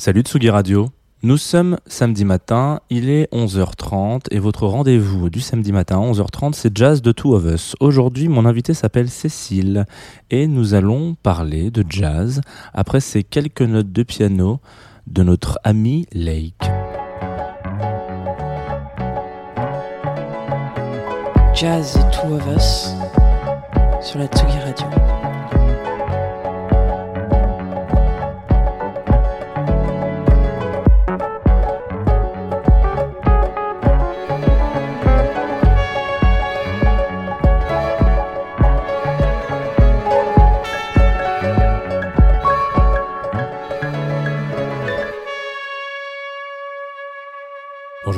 Salut Tsugi Radio. Nous sommes samedi matin, il est 11h30 et votre rendez-vous du samedi matin à 11h30 c'est Jazz de Two of Us. Aujourd'hui mon invité s'appelle Cécile et nous allons parler de jazz après ces quelques notes de piano de notre ami Lake. Jazz de Two of Us sur la Tsugi Radio.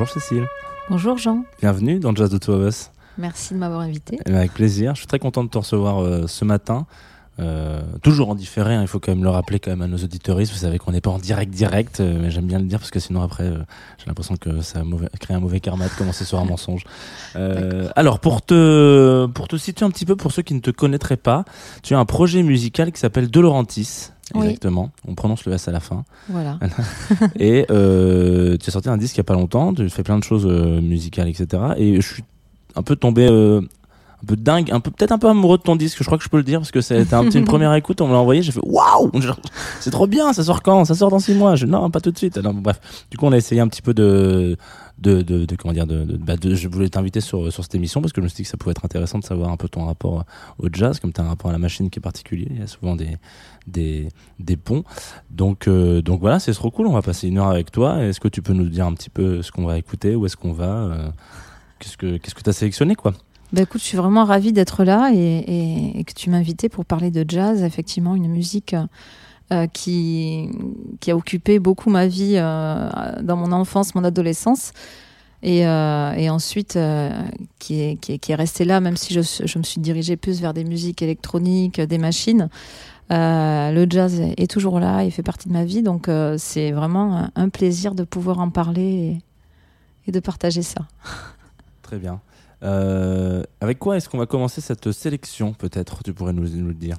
Bonjour Cécile. Bonjour Jean, Bienvenue dans Jazz de Two of Us. merci de m'avoir invité. Eh bien, Avec plaisir. Je suis très content de te recevoir euh, ce matin. Euh, toujours en différé, hein, il faut quand même le rappeler quand même à nos auditoristes. Vous savez qu'on n'est pas en direct direct, euh, mais j'aime bien le dire parce que sinon après, euh, j'ai l'impression que ça mauvais, crée un mauvais karma de commencer sur un mensonge. Alors pour te pour te situer un petit peu pour ceux qui ne te connaîtraient pas, tu as un projet musical qui s'appelle De Laurentis. Oui. Exactement. On prononce le S à la fin. Voilà. Et euh, tu as sorti un disque il y a pas longtemps. Tu fais plein de choses euh, musicales, etc. Et je suis un peu tombé euh, un peu dingue, un peu peut-être un peu amoureux de ton disque. Je crois que je peux le dire parce que c'était un petit une première écoute. On me l'a envoyé. J'ai fait waouh, c'est trop bien. Ça sort quand? Ça sort dans six mois. Je non, pas tout de suite. Alors, bref. Du coup, on a essayé un petit peu de de, de, comment dire bah, de- je voulais t'inviter sur sur cette émission parce que je me suis dit que ça pouvait être intéressant de savoir un peu ton rapport au jazz comme tu as un rapport à la machine qui est particulier. Il y a souvent des des des ponts. Donc euh, donc voilà c'est trop cool. On va passer une heure avec toi. Est-ce que tu peux nous dire un petit peu ce qu'on va écouter où est-ce qu'on va euh, qu'est-ce que qu'est-ce que tu as sélectionné quoi? Bah écoute, je suis vraiment ravie d'être là et, que tu invité pour parler de jazz, effectivement une musique euh, qui, qui a occupé beaucoup ma vie euh, dans mon enfance, mon adolescence. Et, euh, ensuite, euh, qui, est, qui, est, qui est resté là, même si je, me suis dirigée plus vers des musiques électroniques, des machines. Euh, le jazz est, toujours là, il fait partie de ma vie, donc euh, c'est vraiment un, plaisir de pouvoir en parler et, de partager ça. très bien Euh, avec quoi est-ce qu'on va commencer cette sélection peut-être? Tu pourrais nous, le dire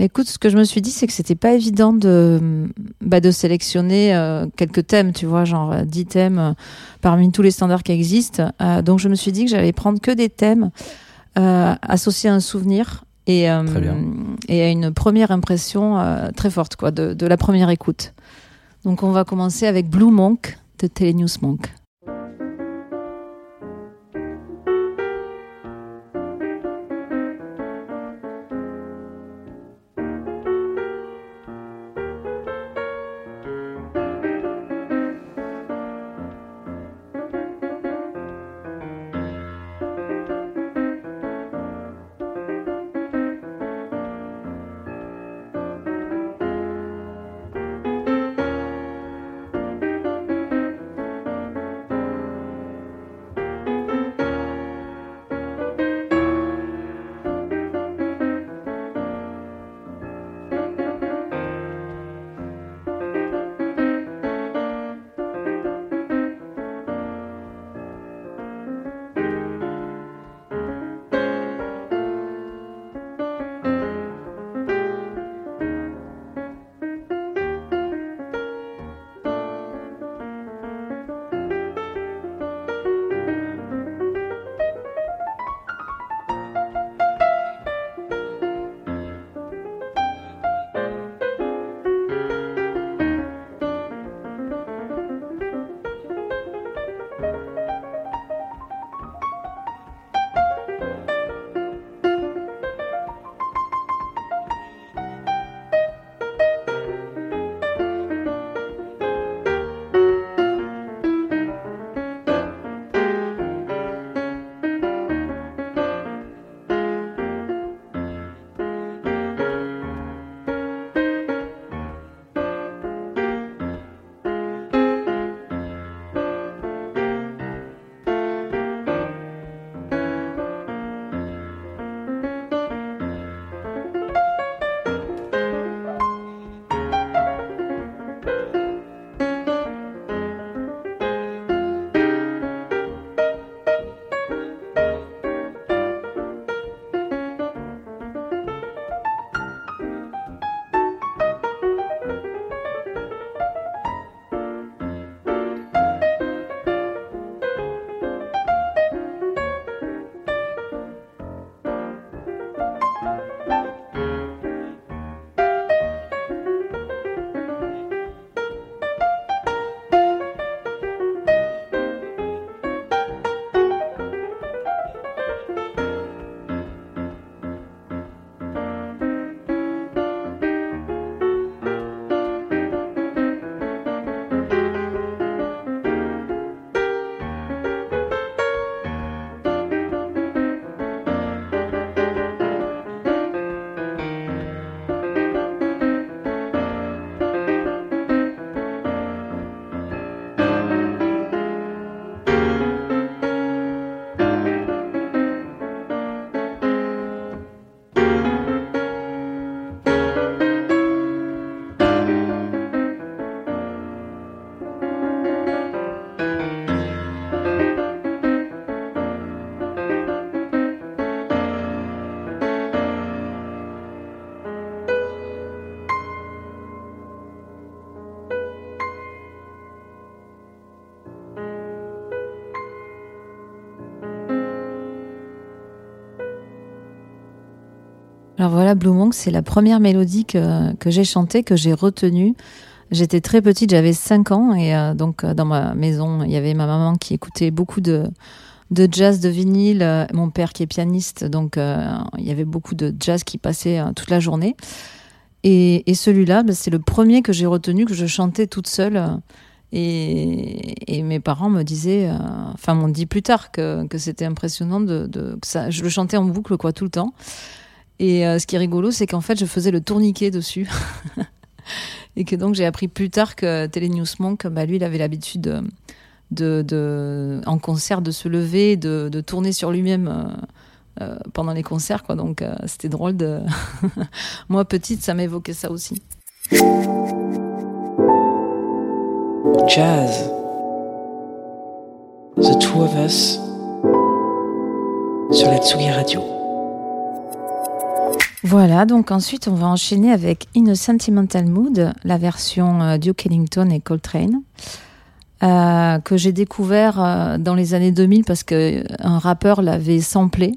Écoute, ce que je me suis dit, c'est que c'était pas évident de, bah, de sélectionner euh, quelques thèmes, tu vois, genre euh, 10 thèmes euh, parmi tous les standards qui existent. Euh, donc je me suis dit que j'allais prendre que des thèmes euh, associés à un souvenir et, euh, à une première impression euh, très forte quoi, de, de la première écoute. Donc on va commencer avec Blue Monk de Telenews Monk. Alors voilà, Blue Monk, c'est la première mélodie que, que j'ai chantée, que j'ai retenue. J'étais très petite, j'avais 5 ans, et euh, donc euh, dans ma maison, il y avait ma maman qui écoutait beaucoup de, de jazz, de vinyle, euh, mon père qui est pianiste, donc il y avait beaucoup de jazz qui passait toute la journée. Et, et celui-là, bah, c'est le premier que j'ai retenu, que je chantais toute seule. Et, et, mes parents me disaient, enfin m'ont dit plus tard que, que c'était impressionnant de, que ça, je le chantais en boucle quoi tout le temps. Et ce qui est rigolo, c'est qu'en fait, je faisais le tourniquet dessus. et que donc j'ai appris plus tard que Télénews Monk, bah, lui, il avait l'habitude de, de, en concert de se lever, de, de tourner sur lui-même. Euh, euh pendant les concerts, quoi. Donc, euh, c'était drôle. Moi, petite, ça m'évoquait ça aussi. Jazz. The Two of Us. Sur la Tsugi Radio. Voilà, donc ensuite on va enchaîner avec In a Sentimental Mood, la version euh, Duke Ellington et Coltrane, euh, que j'ai découvert euh, dans les années 2000 parce qu'un rappeur l'avait samplé.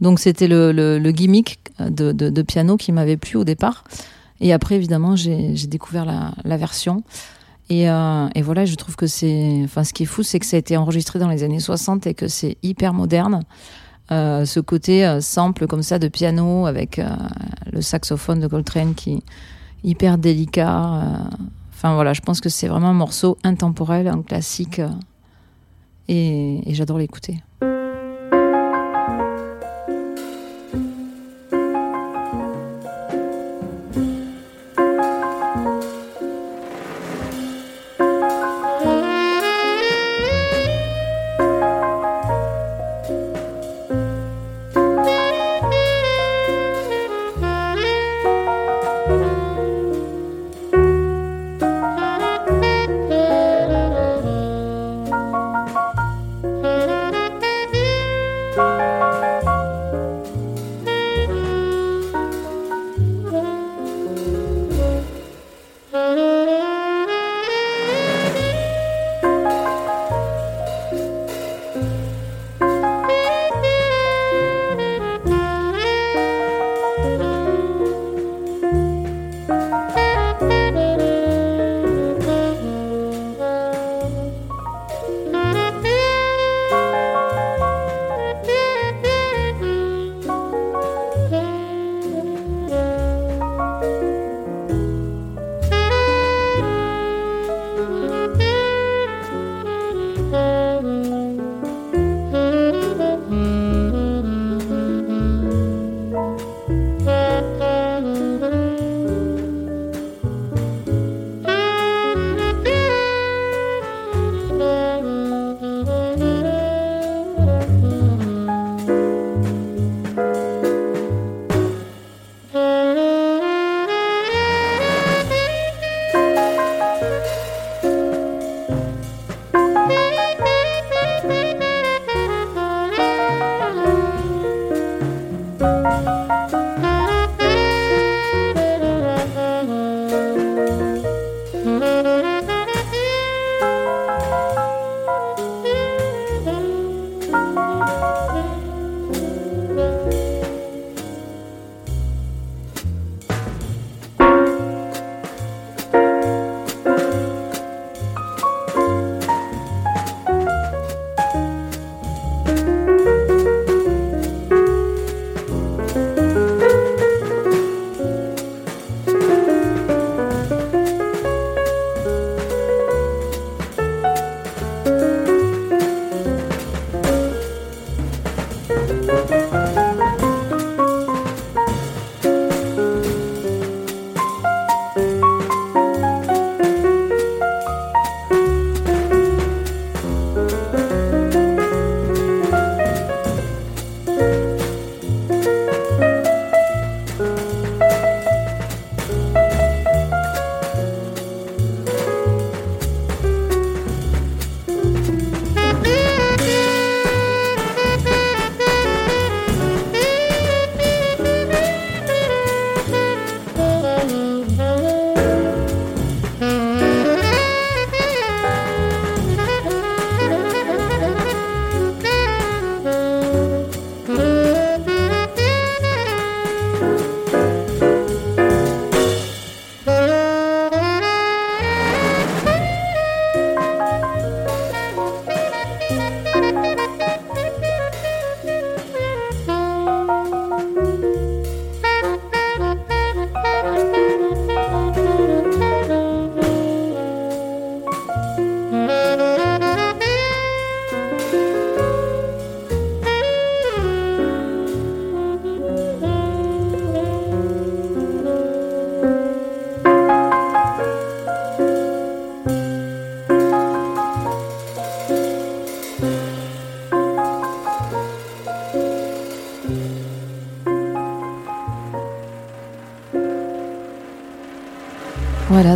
Donc c'était le, gimmick de, piano qui m'avait plu au départ. Et après, évidemment, j'ai découvert la, la, version. Et, et, voilà, je trouve que c'est. Enfin, ce qui est fou, c'est que ça a été enregistré dans les années 60 et que c'est hyper moderne. Euh, ce côté euh, simple comme ça de piano avec euh, le saxophone de Coltrane qui est hyper délicat. Enfin voilà, je pense que c'est vraiment un morceau intemporel, un classique et j'adore l'écouter.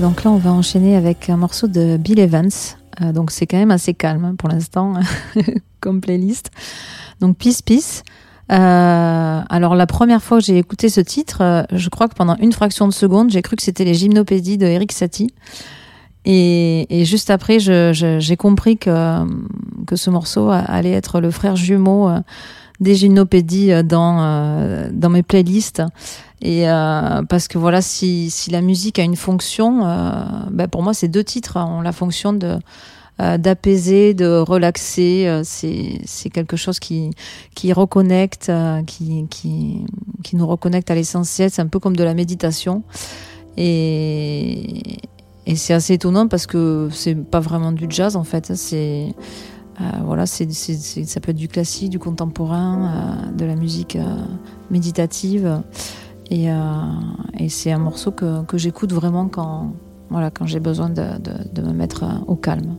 Donc là on va enchaîner avec un morceau de Bill Evans. Euh, donc c'est quand même assez calme hein, pour l'instant comme playlist. Donc Peace Peace. Euh, alors la première fois que j'ai écouté ce titre, euh, je crois que pendant une fraction de seconde, j'ai cru que c'était les gymnopédies de Eric Satie. Et, et juste après, j'ai compris que, que ce morceau allait être le frère jumeau des gymnopédies dans, dans mes playlists. Et euh, parce que voilà, si, si la musique a une fonction, ben pour moi, ces deux titres ont la fonction de d'apaiser, de relaxer. c'est c'est quelque chose qui qui reconnecte, qui qui qui nous reconnecte à l'essentiel. C'est un peu comme de la méditation. Et et c'est assez étonnant parce que c'est pas vraiment du jazz en fait. C'est euh, voilà, c'est, ça peut être du classique, du contemporain, euh, de la musique euh, méditative. Et, et, c'est un morceau que, j'écoute vraiment quand, voilà, quand j'ai besoin de me mettre au calme.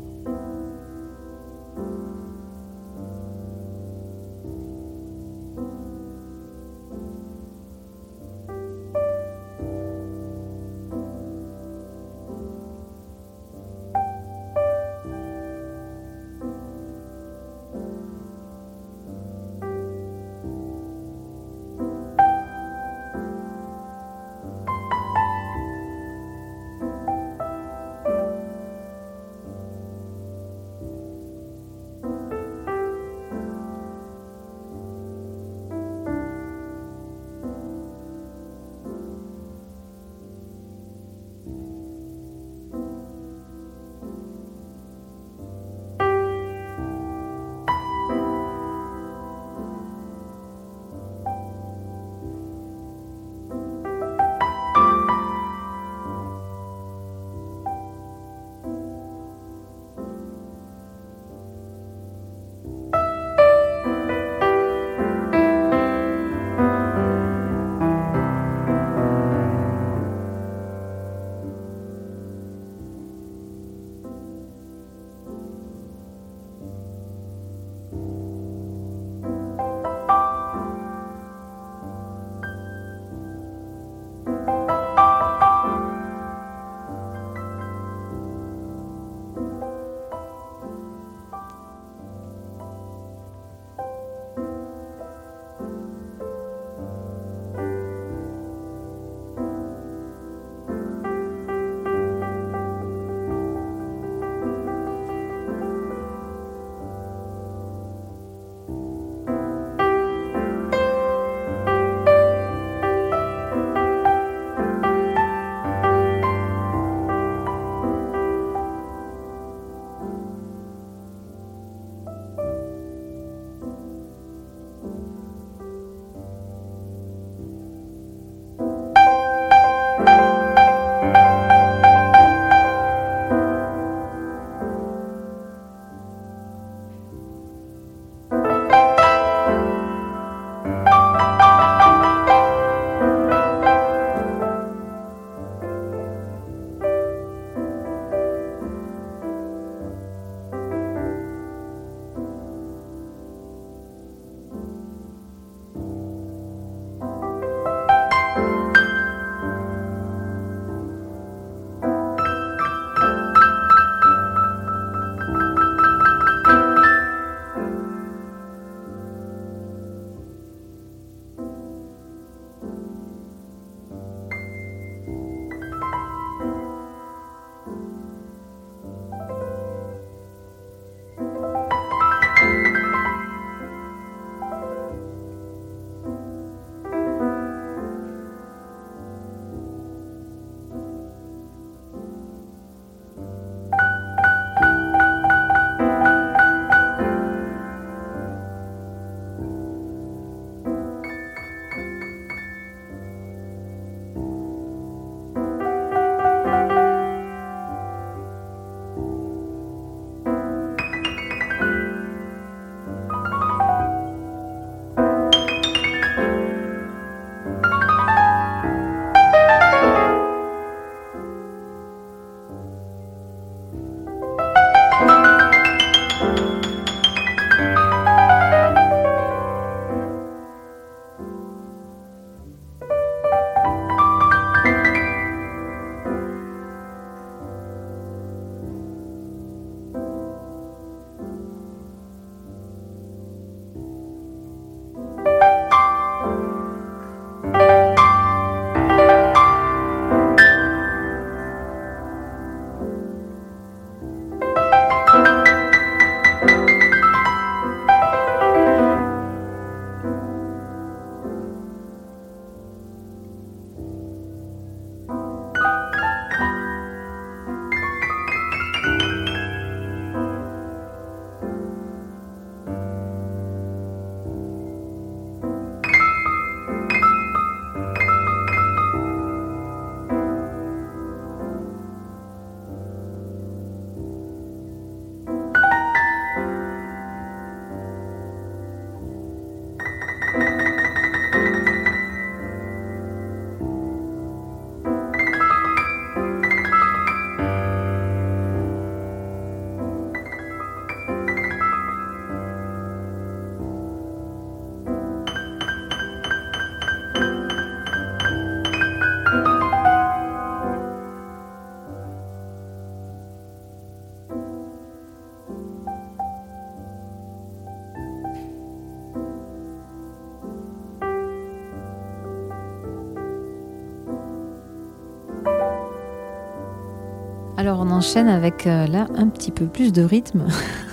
Alors on enchaîne avec euh, là un petit peu plus de rythme.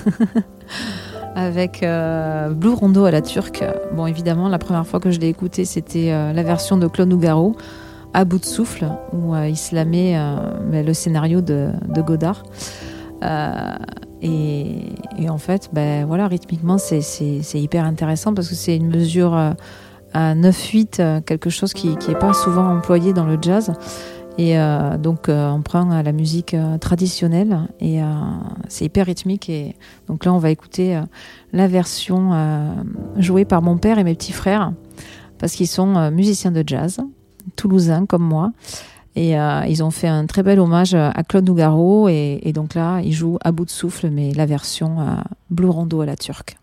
avec euh, Blue Rondo à la turque. Bon évidemment la première fois que je l'ai écouté c'était euh, la version de Claude Nougaro à bout de souffle où il se la met le scénario de, Godard. Et, et, en fait, ben, voilà, rythmiquement, c'est hyper intéressant parce que c'est une mesure à 9-8, quelque chose qui n'est pas souvent employé dans le jazz. Et euh, donc euh, on prend la musique euh, traditionnelle et c'est hyper rythmique. Et donc là on va écouter la version jouée par mon père et mes petits frères parce qu'ils sont musiciens de jazz, toulousains comme moi. Et ils ont fait un très bel hommage à Claude Nougaro et, et donc là ils jouent à bout de souffle mais la version Blue Rondo à la turque.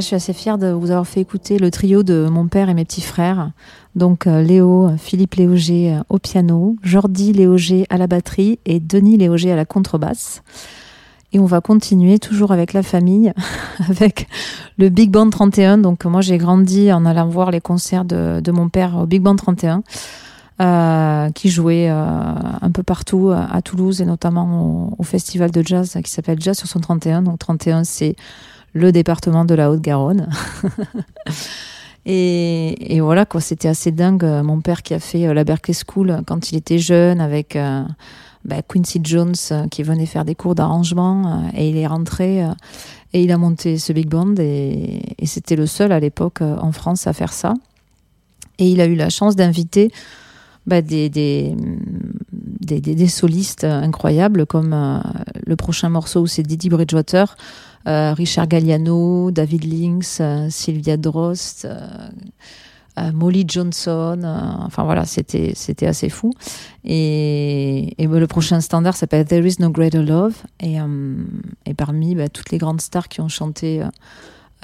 Je suis assez fière de vous avoir fait écouter le trio de mon père et mes petits frères. Donc euh, Léo, Philippe Léoger euh, au piano, Jordi Léoger à la batterie et Denis Léoger à la contrebasse. Et on va continuer toujours avec la famille, avec le Big Band 31. Donc moi j'ai grandi en allant voir les concerts de, mon père au Big Band 31. Euh, qui jouait un peu partout à Toulouse et notamment au festival de jazz qui s'appelle Jazz sur son 31. Donc 31 c'est le département de la Haute-Garonne. et, voilà, quoi, c'était assez dingue. Mon père qui a fait euh, la Berkeley School quand il était jeune avec euh, bah, Quincy Jones euh, qui venait faire des cours d'arrangement et il est rentré et il a monté ce big band et, c'était le seul à l'époque en France à faire ça. Et il a eu la chance d'inviter bah, des, des, des, solistes incroyables, comme le prochain morceau où c'est Didi Bridgewater, Richard Galliano, David Lynx, euh, Sylvia Drost, euh, euh, Molly Johnson. euh, enfin voilà, c'était c'était assez fou. Et, ben, le prochain standard s'appelle There Is No Greater Love. Et, euh, parmi ben, toutes les grandes stars qui ont chanté euh,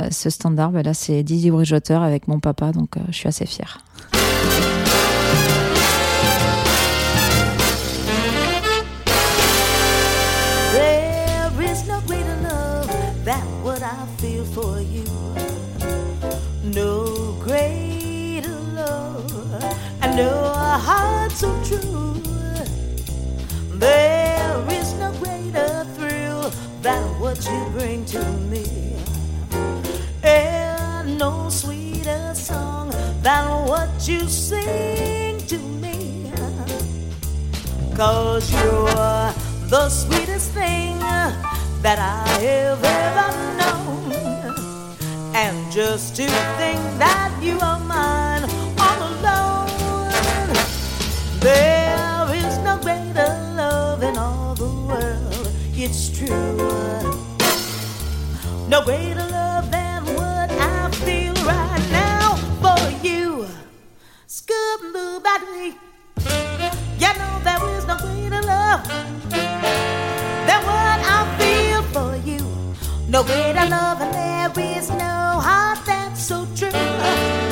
euh, ce standard, ben, là c'est Didi Bridgewater avec mon papa, donc euh, je suis assez fière. Than what I feel for you. No greater love, and no heart so true. There is no greater thrill than what you bring to me. And no sweeter song than what you sing to me. Cause you're the sweetest thing that I have ever known. And just to think that you are mine all alone. There is no greater love in all the world, it's true. No greater love than what I feel right now for you. Scoop boo battery. You know there is no greater love No greater love, and there is no heart that's so true.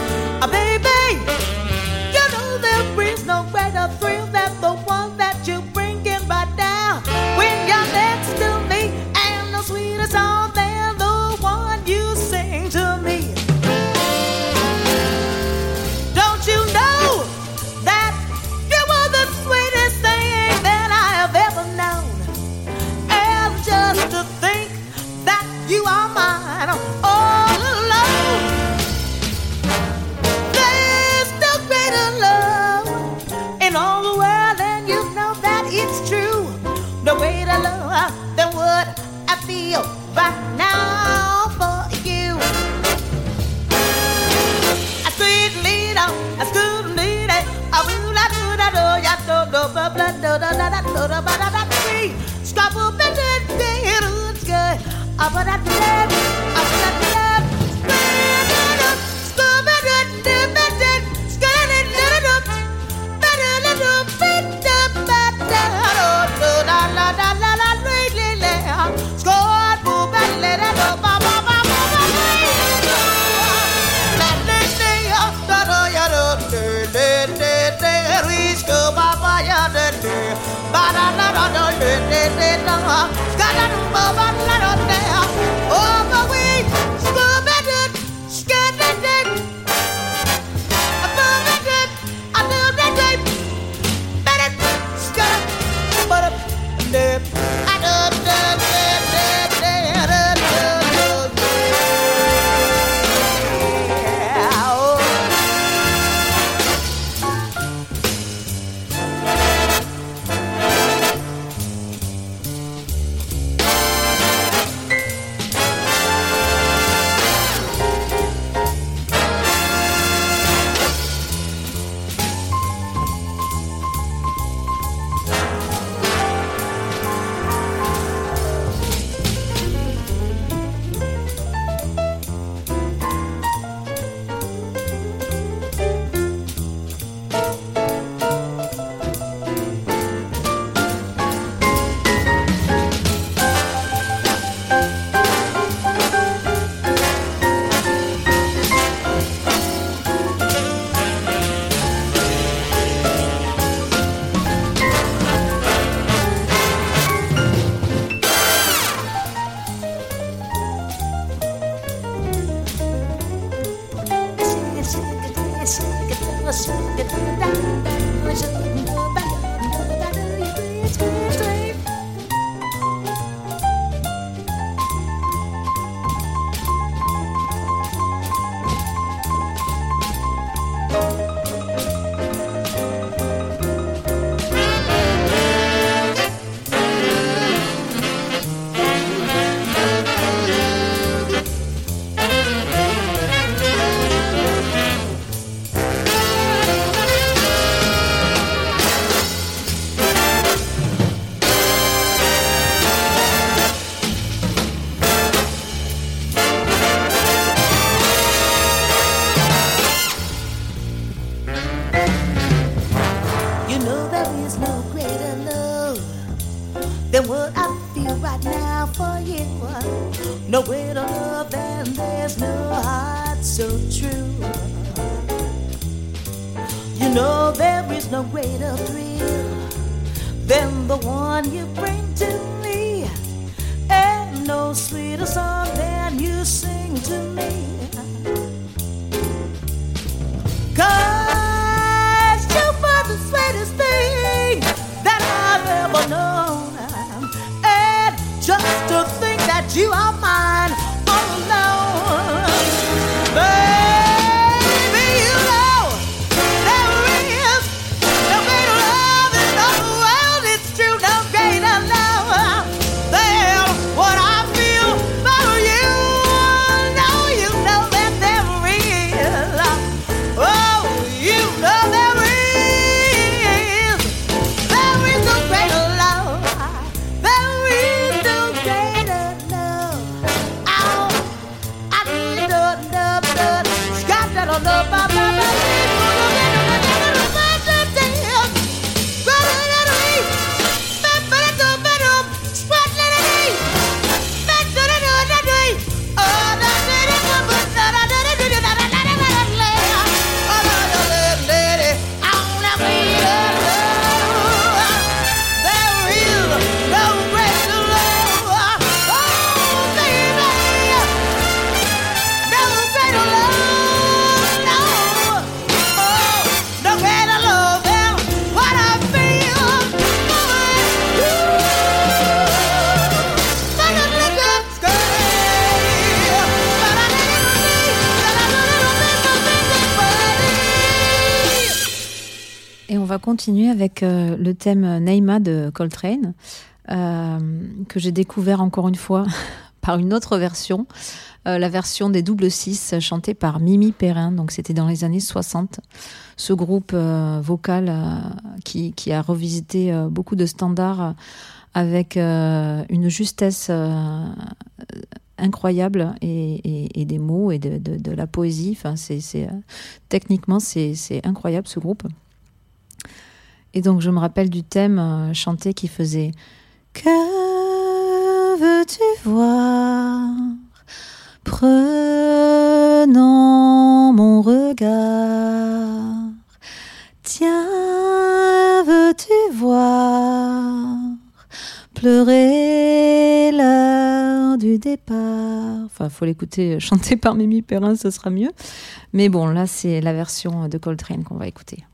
Up that tree, stop up in the day, it va continuer avec euh, le thème Neima de Coltrane, euh, que j'ai découvert encore une fois par une autre version, euh, la version des double six chantée par Mimi Perrin. Donc c'était dans les années 60. Ce groupe vocal qui, a revisité beaucoup de standards avec une justesse incroyable et, des mots et de, la poésie. Techniquement, c'est incroyable ce groupe. Et donc, je me rappelle du thème euh, chanté qui faisait Que veux-tu voir? Prenant mon regard, tiens, veux-tu voir? Pleurer l'heure du départ Enfin, faut l'écouter chanter par Mimi Perrin, ce sera mieux. Mais bon, là, c'est la version de Coltrane qu'on va écouter.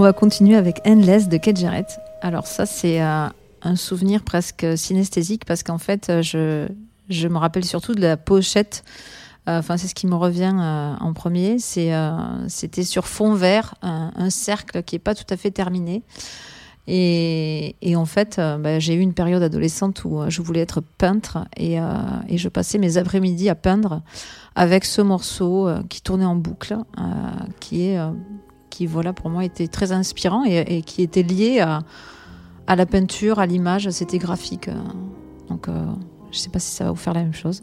On va continuer avec Endless de Kate Jarrett. Alors ça, c'est euh, un souvenir presque synesthésique parce qu'en fait, euh, je, je me rappelle surtout de la pochette. Euh, Enfin, c'est ce qui me revient en premier. C'était sur fond vert, un, cercle qui est pas tout à fait terminé. Et, en fait, bah, j'ai eu une période adolescente où je voulais être peintre et, et je passais mes après-midi à peindre avec ce morceau qui tournait en boucle, qui est, qui voilà pour moi était très inspirant et, qui était lié à, la peinture, à l'image, c'était graphique. euh. donc, euh, je sais pas si ça va vous faire la même chose.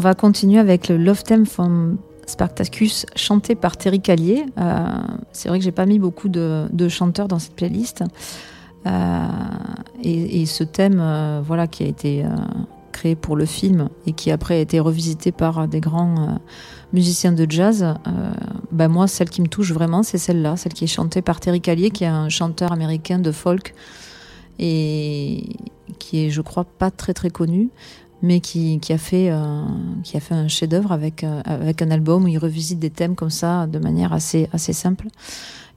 Va continuer avec le Love Theme from Spartacus, chanté par Terry Callier. Euh, c'est vrai que j'ai pas mis beaucoup de, chanteurs dans cette playlist. Euh, et, ce thème, euh, voilà, qui a été créé pour le film et qui après a été revisité par des grands musiciens de jazz, ben moi, celle qui me touche vraiment, c'est celle-là, celle qui est chantée par Terry Callier, qui est un chanteur américain de folk et qui est, je crois, pas très très connu, mais qui, qui a fait euh, qui a fait un chef-d'œuvre avec euh, avec un album où il revisite des thèmes comme ça de manière assez assez simple.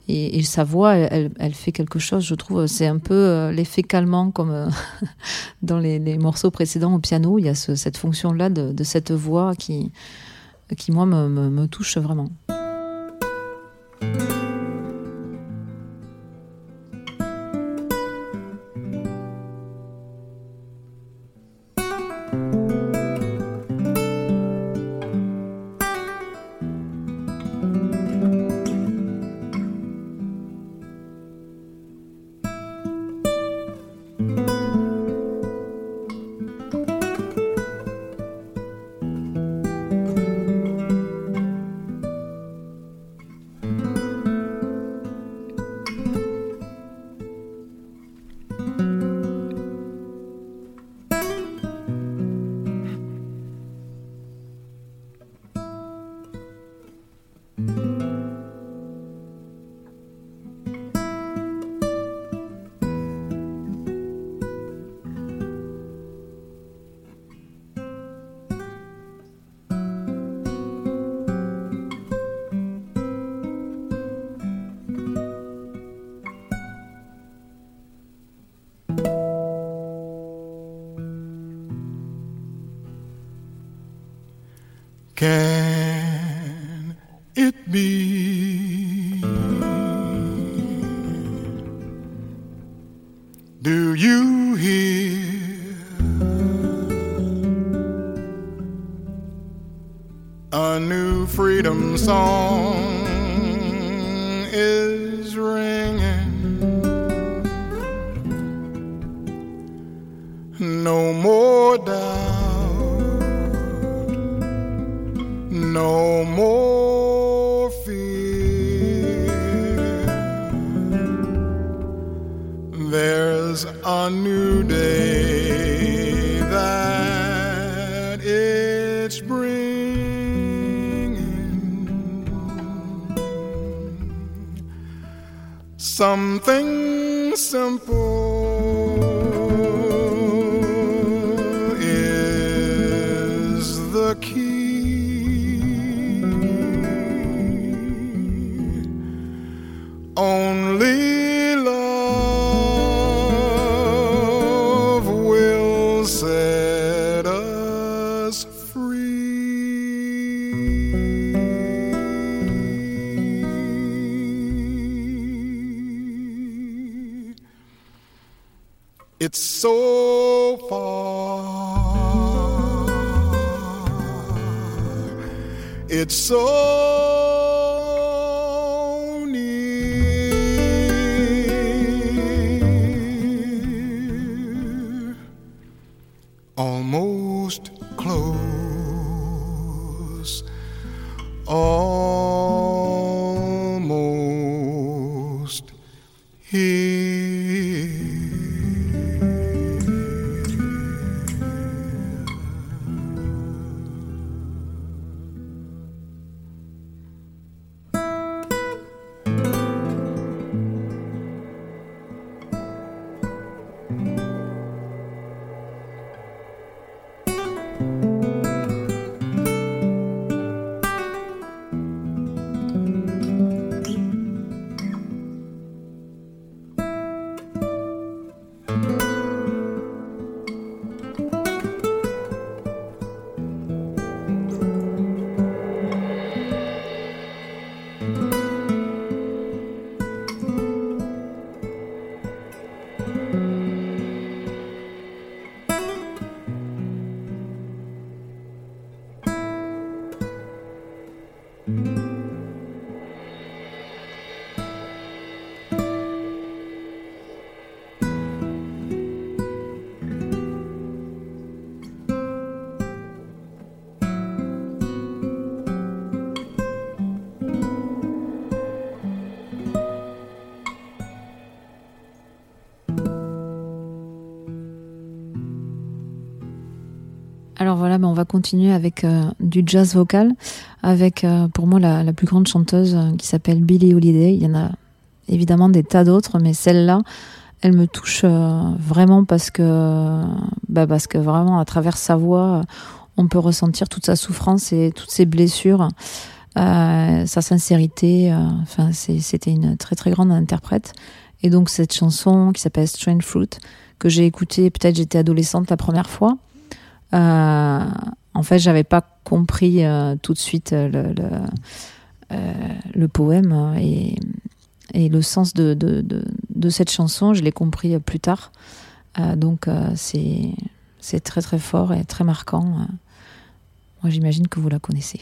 Et, sa voix, elle, fait quelque chose, je trouve. C'est un peu euh, l'effet calmant comme dans les, morceaux précédents au piano. Il y a ce- cette fonction-là de, cette voix qui, qui moi, me, me touche vraiment. So far. It's so continuer avec euh, du jazz vocal, avec euh, pour moi la, plus grande chanteuse euh, qui s'appelle Billie Holiday. Il y en a évidemment des tas d'autres, mais celle-là, elle me touche vraiment parce que, bah, parce que vraiment à travers sa voix, on peut ressentir toute sa souffrance et toutes ses blessures, sa sincérité. Enfin, c'était une très très grande interprète. Et donc cette chanson qui s'appelle Strange Fruit que j'ai écoutée, peut-être j'étais adolescente la première fois. En fait, j'avais pas compris euh, tout de suite euh, euh, le poème et, le sens de, cette chanson. Je l'ai compris plus tard. Donc c'est très très fort et très marquant. Moi, j'imagine que vous la connaissez.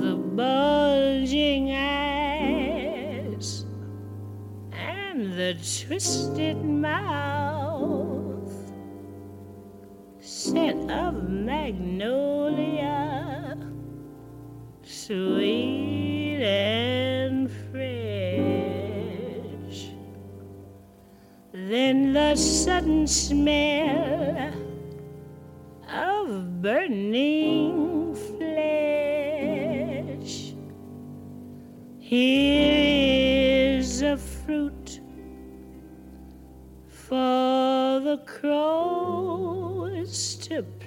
the bulging eyes and the twisted mouth, scent of magnolia, sweet and fresh. Then the sudden smell of burning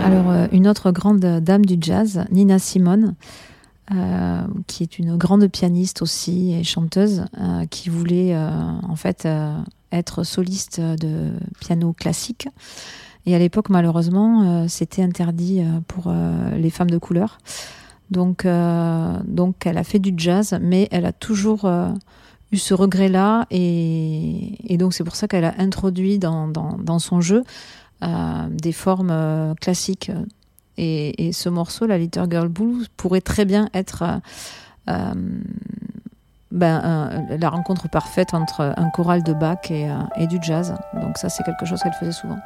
Alors, euh, une autre grande dame du jazz, Nina Simone, euh, qui est une grande pianiste aussi et chanteuse, euh, qui voulait en fait être soliste de piano classique. Et à l'époque, malheureusement, euh, c'était interdit euh, pour euh, les femmes de couleur. Donc, donc, elle a fait du jazz, mais elle a toujours eu ce regret-là. Et, donc, c'est pour ça qu'elle a introduit dans, dans, son jeu des formes classiques. Et, ce morceau, la Little Girl Blues, pourrait très bien être ben, la rencontre parfaite entre un choral de Bach et, et du jazz. Donc ça, c'est quelque chose qu'elle faisait souvent.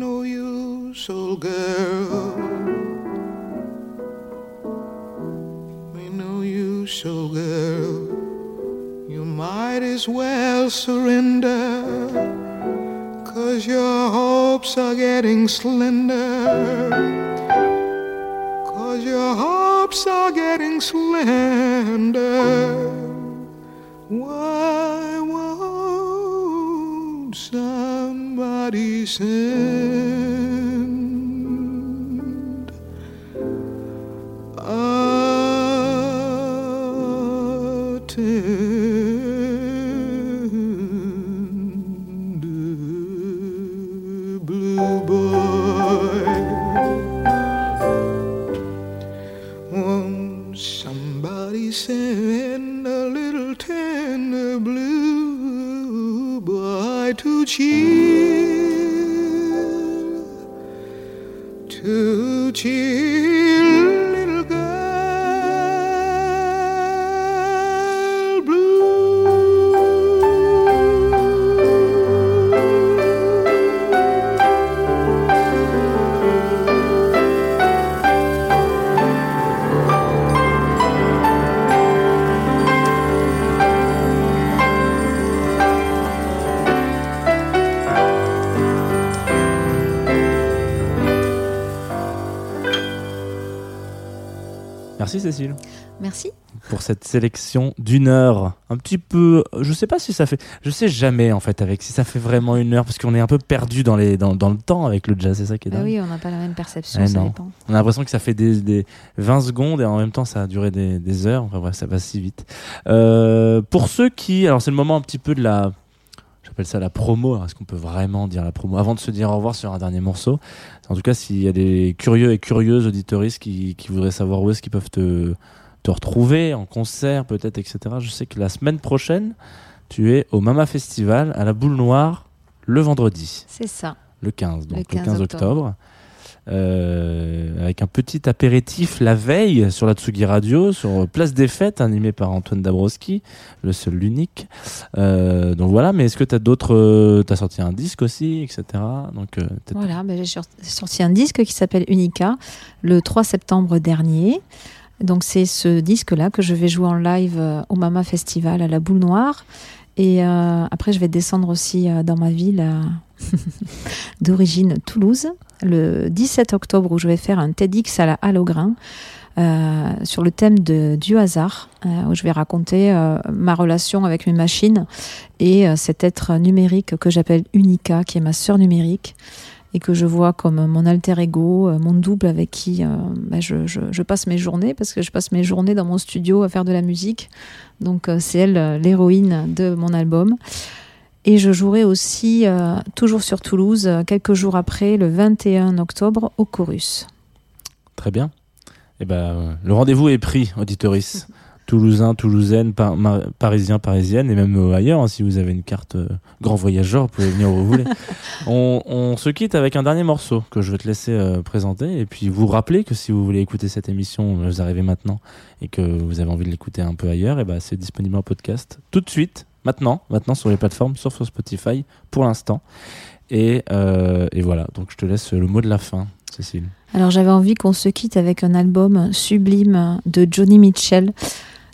No use, old girl. Ain't no use, old girl. You might as well surrender. Cause your hopes are getting slender. Cause your hopes are getting slender. Why won't somebody send cette sélection d'une heure. Un petit peu, je sais pas si ça fait, je sais jamais en fait avec si ça fait vraiment une heure parce qu'on est un peu perdu dans les dans, dans le temps avec le jazz, c'est ça qui est Ah dingue. oui, on n'a pas la même perception, ça dépend. On a l'impression que ça fait des, des 20 secondes et en même temps ça a duré des, des heures. Enfin bref, ça passe si vite. Euh, pour ceux qui, alors c'est le moment un petit peu de la, j'appelle ça la promo. Est-ce qu'on peut vraiment dire la promo? Avant de se dire au revoir sur un dernier morceau En tout cas, s'il y a des curieux et curieuses auditoristes qui, qui voudraient savoir où est-ce qu'ils peuvent te, te retrouver en concert peut-être, etc. Je sais que la semaine prochaine, tu es au Mama Festival à la Boule Noire le vendredi C'est ça. le 15, donc le 15, 15 octobre. Euh, avec un petit apéritif la veille sur la Tsugi Radio, sur Place des Fêtes, animé par Antoine Dabrowski, le seul, l'unique. Euh, donc voilà, mais est-ce que tu as d'autres. tu as sorti un disque aussi, etc. Donc, euh, Voilà, ben, j'ai sorti un disque qui s'appelle Unica le 3 septembre dernier. Donc c'est ce disque-là que je vais jouer en live euh, au Mama Festival à la Boule Noire. Et euh, après, je vais descendre aussi euh, dans ma ville d'origine, Toulouse, le 17 octobre, où je vais faire un TEDx à la Halle euh, sur le thème de, du hasard, où je vais raconter ma relation avec mes machines et cet être numérique que j'appelle Unica, qui est ma sœur numérique et que je vois comme mon alter ego, euh, mon double avec qui euh, ben, je, je- je passe mes journées, parce que je passe mes journées dans mon studio à faire de la musique. Donc euh, c'est elle l'héroïne de mon album. Et je jouerai aussi, euh, toujours sur Toulouse, quelques jours après, le 21 octobre, au Chorus. Très bien. Eh ben, le rendez-vous est pris, auditoris. Toulousain, Toulousaine, par- mar- Parisien, Parisienne, et même euh, ailleurs, hein, si vous avez une carte euh, grand voyageur, vous pouvez venir où vous voulez. On, on se quitte avec un dernier morceau que je vais te laisser euh, présenter, et puis vous rappeler que si vous voulez écouter cette émission, vous arrivez maintenant, et que vous avez envie de l'écouter un peu ailleurs, et ben c'est disponible en podcast tout de suite, maintenant, maintenant sur les plateformes, sauf sur Spotify, pour l'instant. Et, euh, et voilà, donc je te laisse le mot de la fin, Cécile. Alors j'avais envie qu'on se quitte avec un album sublime de Johnny Mitchell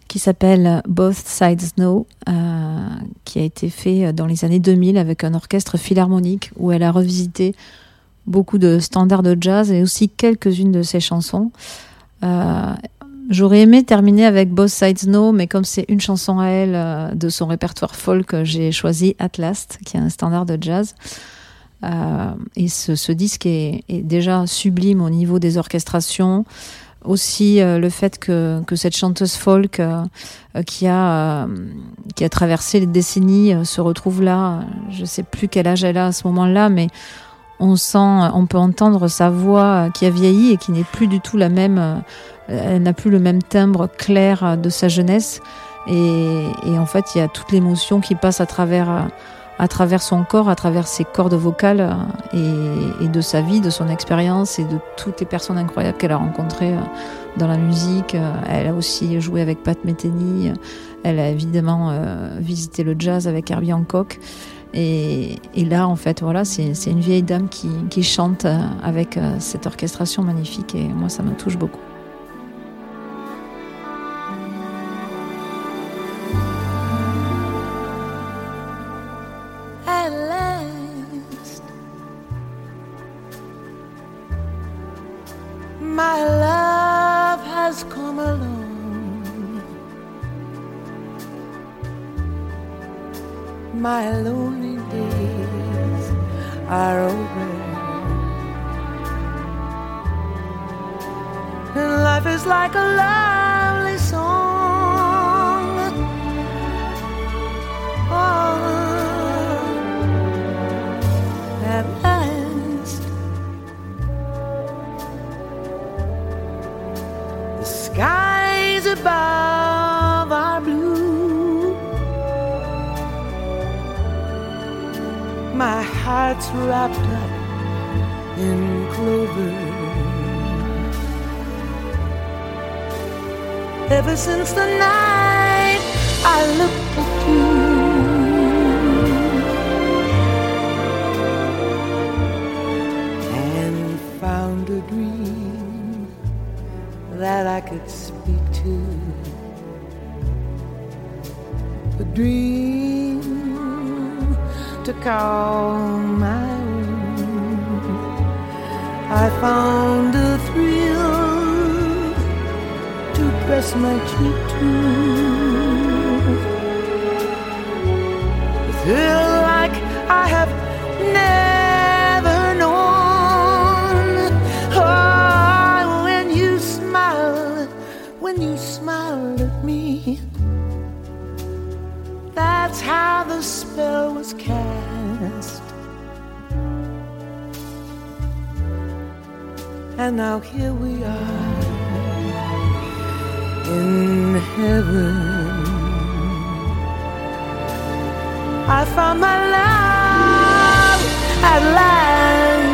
qui s'appelle Both Sides Know, euh, qui a été fait dans les années 2000 avec un orchestre philharmonique où elle a revisité beaucoup de standards de jazz et aussi quelques-unes de ses chansons. Euh, J'aurais aimé terminer avec Both Sides Know, mais comme c'est une chanson à elle euh, de son répertoire folk, j'ai choisi At Last, qui est un standard de jazz. Euh, et ce, disque est déjà sublime au niveau des orchestrations, aussi euh, le fait que, que cette chanteuse folk euh, euh, qui a qui a traversé les décennies se retrouve là. Je sais plus quel âge elle a à ce moment-là, mais on sent, on peut entendre sa voix qui a vieilli et qui n'est plus du tout la même. Elle n'a plus le même timbre clair de sa jeunesse. Et, en fait, il y a toute l'émotion qui passe à travers à travers son corps, à travers ses cordes vocales euh, et, et de sa vie, de son expérience et de toutes les personnes incroyables qu'elle a rencontrées euh, dans la musique. Euh, Elle a aussi joué avec Pat Metheny. Elle a évidemment euh, visité le jazz avec Herbie Hancock. Et, et là, en fait, voilà, c'est une vieille dame qui, qui chante avec cette orchestration magnifique et moi, ça me touche beaucoup. My lonely days are over. And life is like a lovely heart's wrapped up in clover. Ever since the night I looked at you. and found a dream that I could speak to. A dream to call my own. I found a thrill to press my cheek to. A thrill like I have never known. Oh, when you smiled, when you smiled at me, that's how the spell And now here we are in heaven. I found my love at last.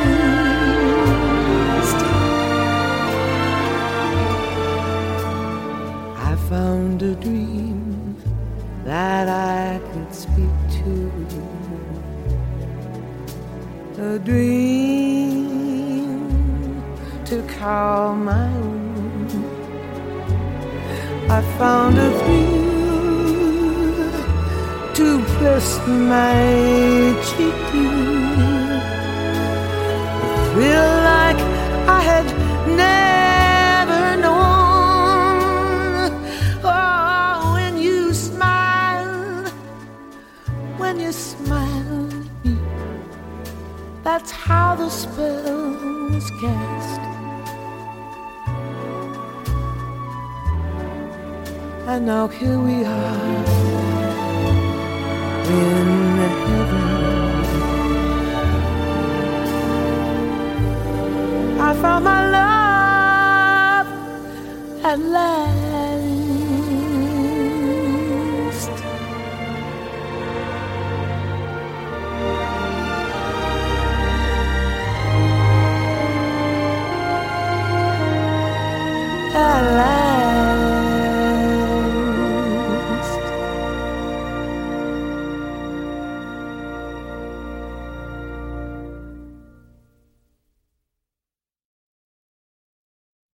I found a dream that I could speak to. A dream my own. I found a thrill to press my cheek to. A thrill like I had never known. Oh, when you smile, when you me, that's how the spell was cast. And now here we are in heaven. I found my love at last.